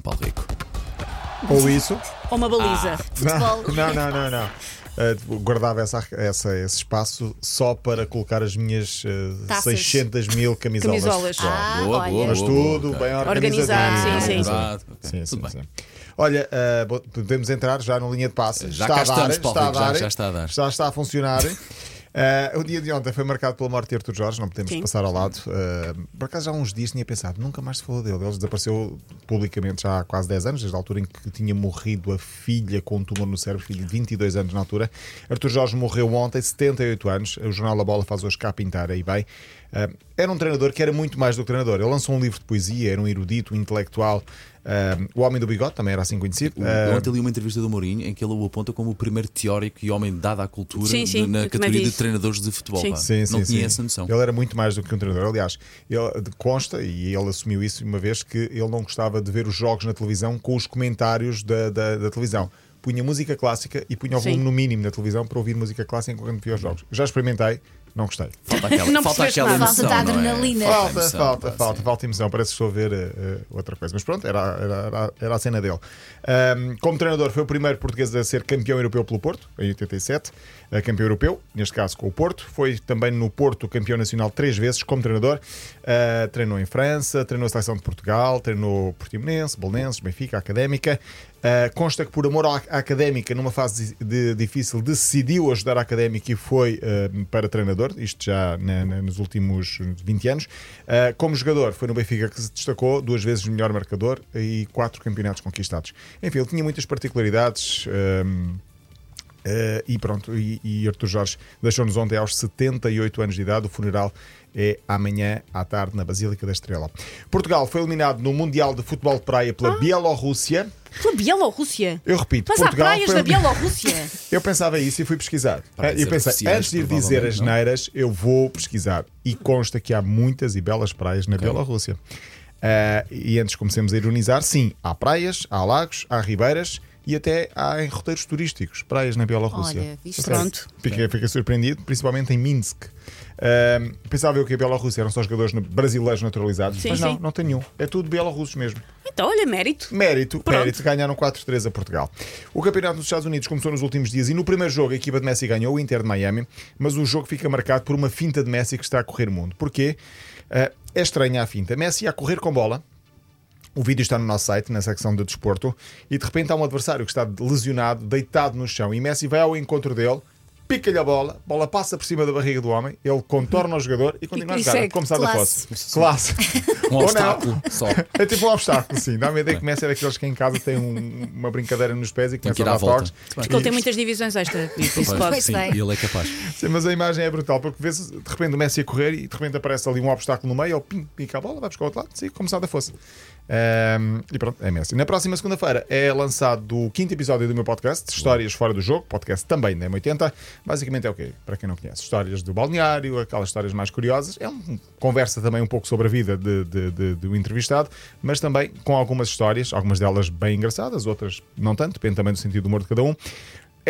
João Paulo Rico. Ou isso. Ou uma baliza. Não, não, não, não. não. Uh, guardava essa, essa, esse espaço só para colocar as minhas uh, Taças. 600 mil camisolas. Camisolas. Ah, boa, boa, Mas boa, tudo boa, bem. Organizado, organizadinho. sim, sim, sim. Organizado. Sim, sim. Olha, uh, podemos entrar já na linha de passe. Já está cá a dar, estamos, Paulo está a Rico, já- dar, já está a dar. Já está a funcionar. Uh, o dia de ontem foi marcado pela morte de Arthur Jorge, não podemos Sim. passar ao lado. Uh, por acaso, já há uns dias tinha pensado, nunca mais se falou dele. Ele desapareceu publicamente já há quase 10 anos, desde a altura em que tinha morrido a filha com um tumor no cérebro, filho de 22 anos na altura. Arthur Jorge morreu ontem, 78 anos. O jornal da Bola faz hoje cá pintar aí bem. Uh, era um treinador que era muito mais do que treinador. Ele lançou um livro de poesia, era um erudito, um intelectual. Uh, o Homem do Bigode também era assim conhecido. Eu Uh, ontem li uma entrevista do Mourinho em que ele o aponta como o primeiro teórico e homem dado à cultura Sim, sim, na categoria de treinadores de futebol. Sim. Sim, sim, não tinha sim. essa noção. Ele era muito mais do que um treinador. Aliás, ele de- consta, e ele assumiu isso uma vez, que ele não gostava de ver os jogos na televisão com os comentários da, da, da televisão. Punha música clássica e punha o volume no mínimo na televisão para ouvir música clássica enquanto via os jogos. Já experimentei, não gostei. Falta aquela, Não falta aquela emoção. Falta da não é? adrenalina. a Falta, emoção, falta, pá, falta, sim. falta emoção. Parece que estou a ver eh, outra coisa. Mas pronto, era, era, era, a cena dele. Ahm, como treinador, foi o primeiro português a ser campeão europeu pelo Porto, em 87. eh, campeão europeu, neste caso com o Porto. Foi também no Porto campeão nacional três vezes como treinador. Ah, treinou em França, treinou a seleção de Portugal, treinou Portimonense, Belenenses, Benfica, Académica. Ah, consta que por amor à à Académica, numa fase de- de- difícil, decidiu ajudar a Académica e foi ah, para treinador, isto já na- na- nos últimos 20 anos. Ah, como jogador, foi no Benfica que se destacou, duas vezes melhor marcador e quatro campeonatos conquistados. Enfim, ele tinha muitas particularidades. ah, Uh, e pronto, e, e Arthur Jorge deixou-nos ontem aos 78 anos de idade. O funeral é amanhã à tarde na Basílica da Estrela. Portugal foi eliminado no Mundial de Futebol de Praia pela Bielorrússia. Pela Bielorrússia. Eu repito, Mas há Portugal praias foi na el- Bielorrússia. Eu pensava isso e fui pesquisar. Praias eu pensei, antes de ir dizer as não? neiras, eu vou pesquisar. E consta que há muitas e belas praias na Bielorrússia. Uh, e antes comecemos a ironizar, sim, há praias, há lagos, há ribeiras e até há em roteiros turísticos, praias na Bielorrússia. Olha, viste? Pronto. Fiquei, fiquei surpreendido, principalmente em Minsk. Uh, pensava eu que a Bielorrússia eram só jogadores brasileiros naturalizados, Sim, mas não, sim. não tem nenhum. É tudo bielorrussos mesmo. Então, olha, mérito. Mérito, Pronto. mérito, ganharam 4-3 a Portugal. O campeonato dos Estados Unidos começou nos últimos dias e no primeiro jogo a equipa de Messi ganhou, o Inter de Miami, mas o jogo fica marcado por uma finta de Messi que está a correr o mundo. Porquê? Ah, é estranha a finta. Messi a correr com bola. O vídeo está no nosso site, na secção de desporto, e de repente há um adversário que está lesionado, deitado no chão, e Messi vai ao encontro dele, pica-lhe a bola, a bola passa por cima da barriga do homem, ele contorna o jogador e continua E a jogar, segue. como se nada Classe. fosse. Classe. Um Ou não. obstáculo só. É tipo um obstáculo, sim. Dá-me a ideia que Messi é daqueles que em casa tem um- uma brincadeira nos pés e começa ir a dar volta. toques. Porque ele tem muitas divisões extra. Isso Pois, pode. sim, e ele é capaz. Sim, mas a imagem é brutal, porque vê-se de repente o Messi a correr e de repente aparece ali um obstáculo no meio, ele pim, pica a bola, vai buscar o outro lado, sim, como se nada fosse. Ahm, e pronto, é Messi. Na próxima segunda-feira é lançado o quinto episódio do meu podcast, Histórias Fora do Jogo, podcast também da M80. Basicamente é o quê? Para quem não conhece, histórias do balneário, aquelas histórias mais curiosas. É um conversa também um pouco sobre a vida de, de- de- do entrevistado, mas também com algumas histórias, algumas delas bem engraçadas, outras não tanto, depende também do sentido do humor de cada um.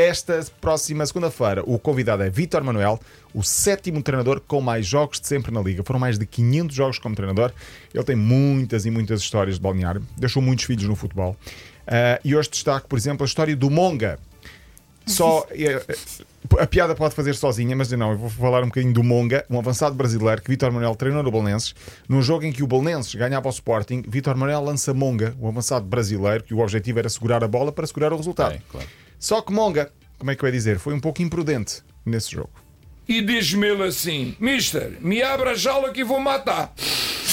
Esta próxima segunda-feira, o convidado é Vítor Manuel, o sétimo treinador com mais jogos de sempre na Liga. Foram mais de 500 jogos como treinador. Ele tem muitas e muitas histórias de balneário, deixou muitos filhos no futebol. Ah, e hoje destaco, por exemplo, a história do Monga. Só eh, a piada pode fazer sozinha, mas eu não, eu vou falar um bocadinho do Monga, um avançado brasileiro que Vítor Manuel treinou no Bolonenses. Num jogo em que o Bolonenses ganhava ao Sporting, Vítor Manuel lança Monga, um avançado brasileiro, que o objetivo era segurar a bola para segurar o resultado. Bem, claro. Só que Monga, como é que eu ia dizer, foi um pouco imprudente nesse jogo. E diz-me ele assim: Mister, me abra a jaula que eu vou matar.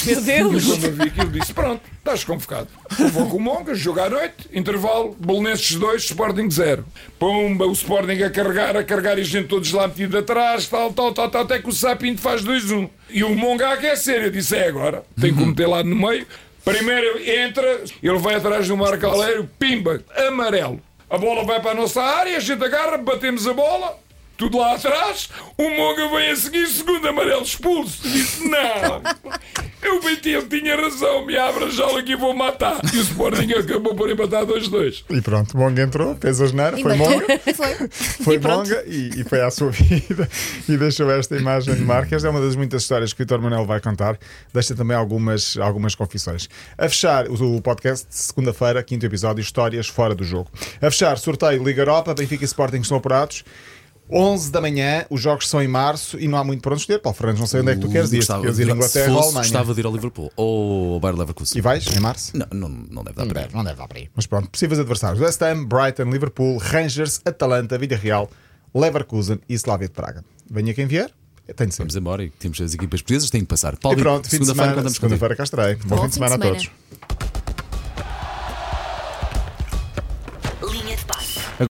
Meu E Deus. quando eu vi aquilo, disse: Pronto, estás convocado. Eu vou com o Monga, jogo à noite, intervalo, Bolonenses 2, Sporting 0. Pumba, o Sporting a carregar, a carregar e a gente todos lá metido atrás, tal, tal, tal, tal, até que o Sapinto faz 2-1. E o Monga a aquecer. Eu disse: É agora, tem que o meter lá no meio. Primeiro entra, ele vai atrás do marcaleiro, pimba, amarelo. A bola vai para a nossa área, a gente agarra, batemos a bola. Tudo lá atrás. O Monga vem a seguir, segundo amarelo expulso. Disse: Não, eu meti, ele tinha razão, me abre a jaula que vou matar. E o Sporting acabou por empatar 2-2. E pronto, Monga entrou, fez a geneira, foi Monga. Foi. Foi E longa e, e foi à sua vida e deixou esta imagem de marca. Esta é uma das muitas histórias que o Vitor Manuel vai contar. Deixa também algumas, algumas confissões. A fechar o, o podcast, segunda-feira, quinto episódio, Histórias Fora do Jogo. A fechar, sorteio Liga Europa, Benfica e Sporting estão apurados. 11 da manhã, os jogos são em março e não há muito para onde escolher. Paulo Fernandes, não sei onde é que tu queres ir. Gostava- Queres ir a se Inglaterra ou fosse, Alemanha? Gostava de ir ao Liverpool ou ao Bayer Leverkusen. E vais em março? Não, não, não deve dar para ir. não deve dar para ir. Mas pronto, possíveis adversários: West Ham, Brighton, Liverpool, Rangers, Atalanta, Villarreal, Leverkusen e Slavia de Praga. Venha quem vier, tem de ser. Vamos embora e temos as equipas portuguesas, têm que passar. E Paulo, pronto, fim de segunda-feira semana, contigo. segunda-feira cá estarei. Bom, fim de semana a todos.